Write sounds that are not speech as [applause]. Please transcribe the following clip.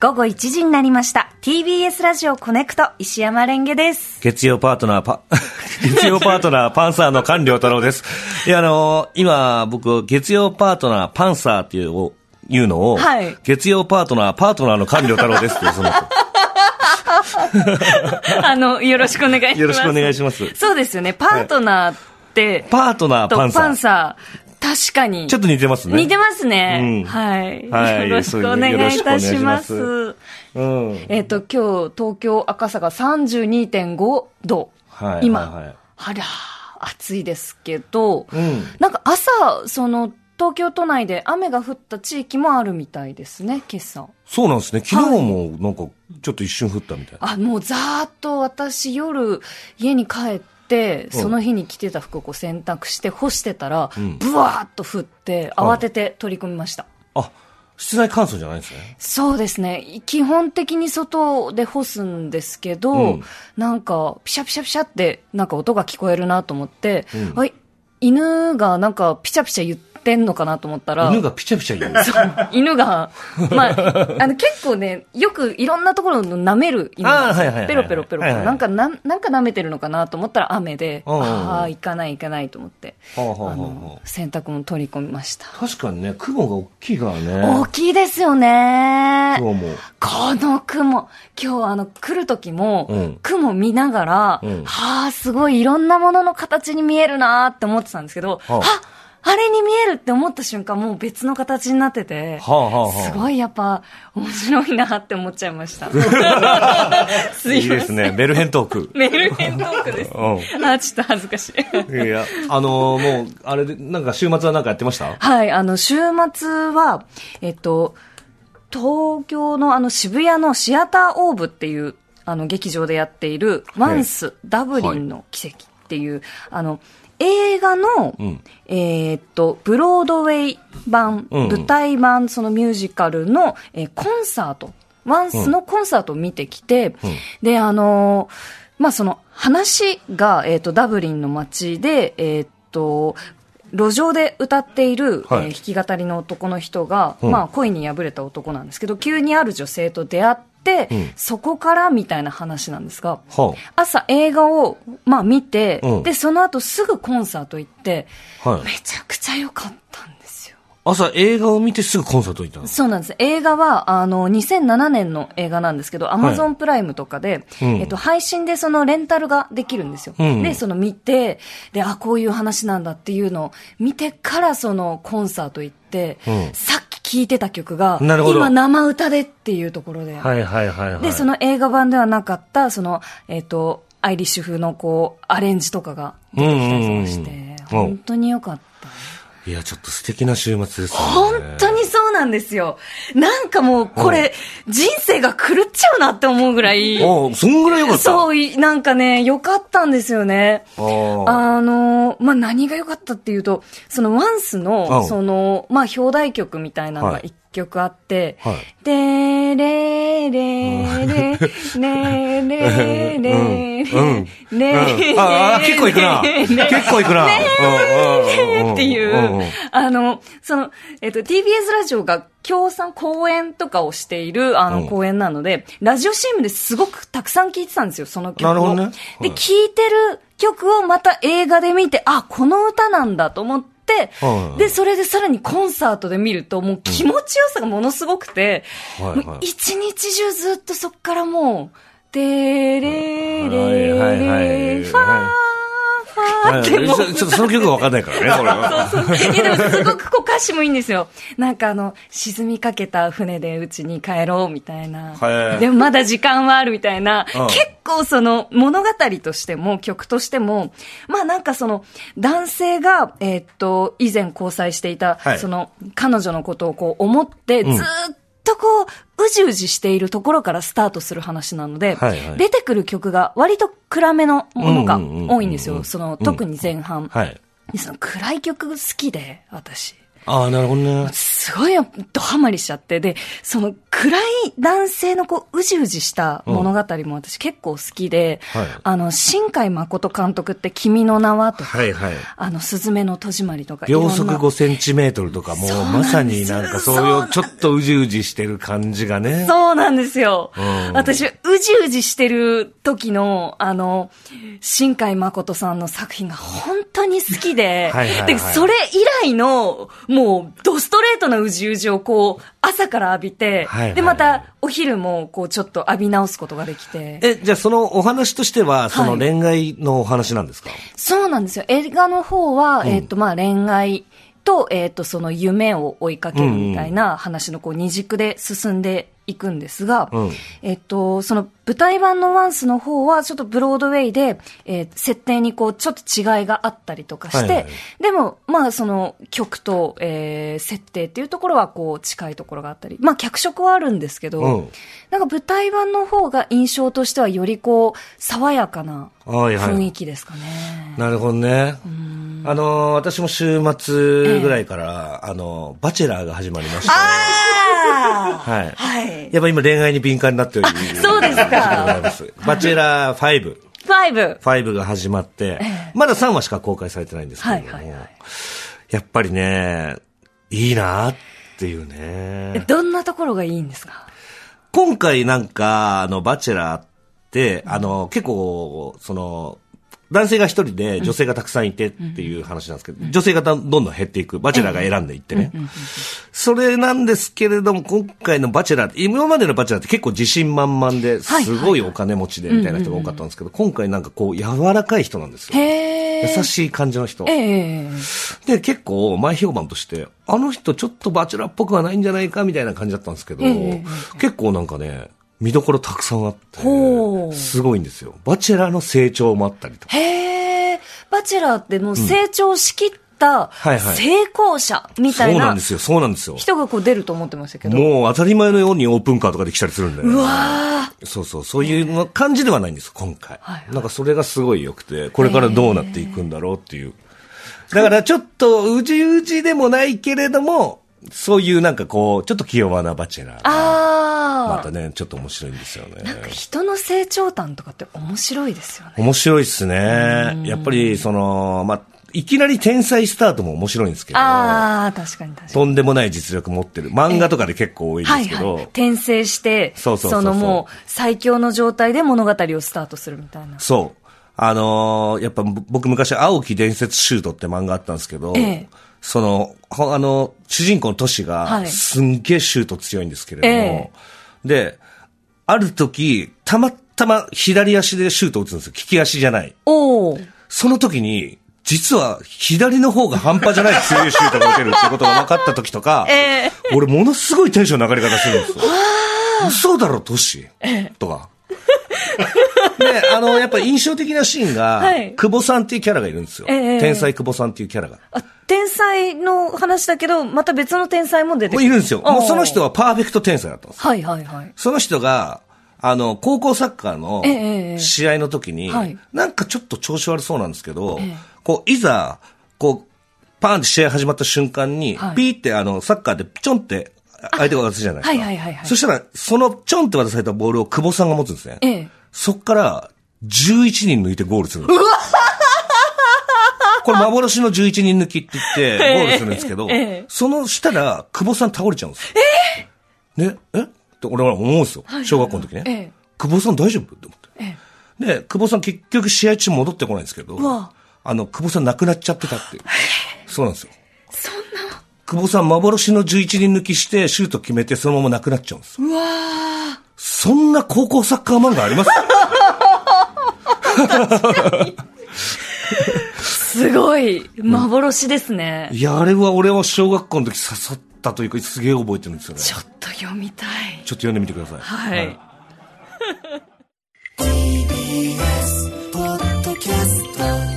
午後1時になりました。TBS ラジオコネクト、石山レンゲです。月曜パートナーパ、[laughs] 月曜パートナーパンサーの菅良太郎です。いや、あのー今、僕、月曜パートナーパンサーっていうをいうのを、はい月曜パートナーパートナーの菅良太郎ですって [laughs] その、[laughs] あの、よろしくお願いします。よろしくお願いしますそうですよね。パートナーって、パートナーとパンサー。パンサー、確かに。ちょっと似てますね。似てますね。うんはい。はいよろしくお願いいたします。うん。えっ、と、今日、東京赤坂32.5度。はい今、はいはいあら、暑いですけど、うんなんか朝、その、東京都内で雨が降った地域もあるみたいですね、今朝。そうなんですね。昨日もなんか、ちょっと一瞬降ったみたいな。あ、もうざーっと私夜家に帰って、うんその日に着てた服をこう洗濯して干してたら、うんブワーッと降って、慌てて取り込みました。あ、室内乾燥じゃないんですね。そうですね。基本的に外で干すんですけど、うんなんか、ピシャピシャピシャって、なんか音が聞こえるなと思って、うんはい、犬がなんかピチャピチャ言ってんのかなと思ったら、犬がピチャピチャ言う。そう犬が、まあ、あの結構ね、よくいろんなところの舐める犬なんですよあーはいはいはいはいペロペロペロなんか、なんなんか舐めてるのかなと思ったら雨で、ああ、行かない行かないと思って、はあの、洗濯物取り込みました。確かにね、雲が大きいからね。大きいですよね。今日も。この雲、今日あの来る時も、うん雲見ながら、うんはあ、すごいいろんなものの形に見えるなって思ってたんですけど、はあはあれに見えるって思った瞬間、もう別の形になってて、はあはあはあすごいやっぱ面白いなって思っちゃいました。[laughs] すい。いいですね。メルヘントーク。メルヘントークです。うあ、ちょっと恥ずかしい。いや、あのーもう、あれで、なんか週末はなんかやってました？はい、あの、週末は、えっと、東京のあの渋谷のシアターオーブっていう、あの、劇場でやっている、ワンス、ダブリンの奇跡っていう、あの、映画の、うん。えーっと、ブロードウェイ版、うんうん。舞台版、そのミュージカルの、えーコンサート、ワンスのコンサートを見てきて、で、あのーまあ、その話が、えーっと、ダブリンの街で、えーっと、路上で歌っている、はい。えー弾き語りの男の人が、うん。まあ、恋に破れた男なんですけど、急にある女性と出会って、うん。そこからみたいな話なんですが、は朝映画を、まあ、見て、うん。で、その後すぐコンサート行って、あ、はい。め。ちゃくちゃ良かった。朝映画を見てすぐコンサート行ったんです。そうなんです。映画は、あの、2007年の映画なんですけど、アマゾンプライムとかで、うんえっと、配信でそのレンタルができるんですよ。うんで、その見て、で、あ、こういう話なんだっていうのを見てから、そのコンサート行って、うんさっき聴いてた曲が、なるほど今生歌でっていうところで、はいはいはいはい。で、その映画版ではなかった、その、えっ、と、アイリッシュ風のこう、アレンジとかが出てきたりとかして、うんうんうん本当に良かった。いや、ちょっと素敵な週末ですね。本当にそうなんですよ。なんかもう、これ、人生が狂っちゃうなって思うぐらい、ああ、そんぐらい良かった？そうい、なんかね、良かったんですよね。あの、まあ、何が良かったっていうと、そのワンスうの、んその、まあ、表題曲みたいなのはいが一曲あって、はい。でれれれ、ねれれれ、ね結構いくな。ね結構いくな。っていう、あの、その、えっと、TBS ラジオが協賛公演とかをしている、あの、うん。公演なので、ラジオ CM ですごくたくさん聴いてたんですよ、その曲を。なるほどね。で、はい聴いてる曲をまた映画で見て、あ、この歌なんだと思って、はいで、それでさらにコンサートで見ると、もう気持ちよさがものすごくて、はいはいもう一日中ずっとそっからもう、てれれれはいはいはいファーファーってもうちょっとその曲がわかんないからね、これは。そうそう。いやでもすごくこう歌詞もいいんですよ。なんかあの、沈みかけた船でうちに帰ろうみたいな。はいでもまだ時間はあるみたいな。うん結構その物語としても曲としても、まあなんかその男性が、えーっと、以前交際していた、はいその彼女のことをこう思って、うんずーっとこう、うじうじしているところからスタートする話なので、はいはい出てくる曲が割と暗めのものが多いんですよ。その、特に前半。はい。でその暗い曲好きで、私。ああ、なるほどね。すごいドハマりしちゃって、で、その暗い男性のこう、うじうじした物語も私結構好きで、はいあの、新海誠監督って君の名はとか、はいはい。あの、すずめの戸締まりとか、秒速5センチメートルとかもまさになんかそういうちょっとうじうじしてる感じがね。そうなんですよ。うん私、うじうじしてる時の、あの、新海誠さんの作品が本当に好きで、はいはいはいで、それ以来の、もう、ドストレートなうじうじをこう、朝から浴びて、はいはいで、また、お昼も、こう、ちょっと浴び直すことができて。え、じゃあそのお話としては、その恋愛のお話なんですか、そうなんですよ。映画の方は、えっ、と、まあ、恋愛と、えっ、と、その夢を追いかけるみたいな話の、こう、二軸で進んでいくんですが、うん。えっ、と、その舞台版のワンスの方は、ちょっとブロードウェイで、えー設定にこう、ちょっと違いがあったりとかして、はいはいでも、まあ、その、曲と、えー設定っていうところは、こう、近いところがあったり、まあ、脚色はあるんですけど、うん。なんか舞台版の方が印象としては、よりこう、爽やかなはいはい。雰囲気ですかね。なるほどね。あのー私も週末ぐらいから、あのーバチェラーが始まりまして、ああはい。はい。やっぱ今恋愛に敏感になってる。そうですかバチェラー5。5。5が始まって、まだ3話しか公開されてないんですけれども、やっぱりね、いいなっていうね。どんなところがいいんですか？今回なんか、あの、バチェラーって、あの、結構、その、男性が一人で女性がたくさんいてっていう話なんですけど、女性がどんどん減っていく。バチェラーが選んでいってね。それなんですけれども、今回のバチェラーって、今までのバチェラーって結構自信満々で、はいすごいお金持ちでみたいな人が多かったんですけど、今回なんかこう、柔らかい人なんですよ。優しい感じの人。ええで、結構、前評判として、あの人ちょっとバチェラーっぽくはないんじゃないかみたいな感じだったんですけど、ええ結構なんかね、見どころたくさんあってほう、すごいんですよ。バチェラーの成長もあったりとか。へえ。バチェラーってもう成長しきったはいはい成功者みたそいうななんですよ、そうなんですよ。人がこう出ると思ってましたけど。もう当たり前のようにオープンカーとかで来たりするんで、うわそうそう、そういうの感じではないんです、今回。はいはいなんかそれがすごい良くて、これからどうなっていくんだろうっていう。だからちょっとうじうじでもないけれども、そういうなんかこう、ちょっと気弱なバチェラー。ああ。またね、ちょっと面白いんですよね。なんか人の成長談とかって面白いですよね。面白いっすね。やっぱり、その、まあ、いきなり天才スタートも面白いんですけど、ああ、確かに確かに。とんでもない実力持ってる。漫画とかで結構多いんではいすけど、はい。転生して、そうそうそのもう最強の状態で物語をスタートするみたいな。そう。あのーやっぱ僕昔、青木伝説シュートって漫画あったんですけど、ええその、ほあの、主人公のトシが、はいすんげえシュート強いんですけれども、えで、ある時、たまたま左足でシュートを打つんですよ。利き足じゃない。おお。その時に、実は左の方が半端じゃない強いシュートが打てるってことが分かった時とか、[laughs] ええ俺ものすごいテンションの上がり方するんですよ。嘘だろ、トシ。とか。で、あの、やっぱ印象的なシーンが、はい久保さんっていうキャラがいるんですよ。ええ天才久保さんっていうキャラが。あ、天才の話だけど、また別の天才も出てくる。いるんですよ。もうその人は。はパーフェクト天才だったんです。はいはいはい。その人が、あの、高校サッカーのええええ試合の時に、はいなんかちょっと調子悪そうなんですけど、ええこう、いざ、こう、パーンって試合始まった瞬間に、はいピーってあの、サッカーでちょんって相手が渡すじゃないですか。はいはいはいはいそしたら、そのちょんって渡されたボールを久保さんが持つんですね。ええ。そっから、11人抜いてゴールするんです。これ幻の11人抜きって言って、[laughs] ゴールするんですけど、ええそのしたら、久保さん倒れちゃうんですよ。ね、え？って俺は思うんですよ。小学校の時ね。ええ久保さん大丈夫？って思って。えで、久保さん結局試合中戻ってこないんですけどあの、久保さん亡くなっちゃってたっていう。そうなんですよ。そんな。久保さん幻の11人抜きしてシュート決めてそのまま亡くなっちゃうんですよ。うわそんな高校サッカー漫画あります？ー [laughs] すごい。幻ですね、いやあれは俺は小学校の時刺さったというかすげえ覚えてるんですよね。ちょっと読みたい。ちょっと読んでみてください。はい、はい。[laughs]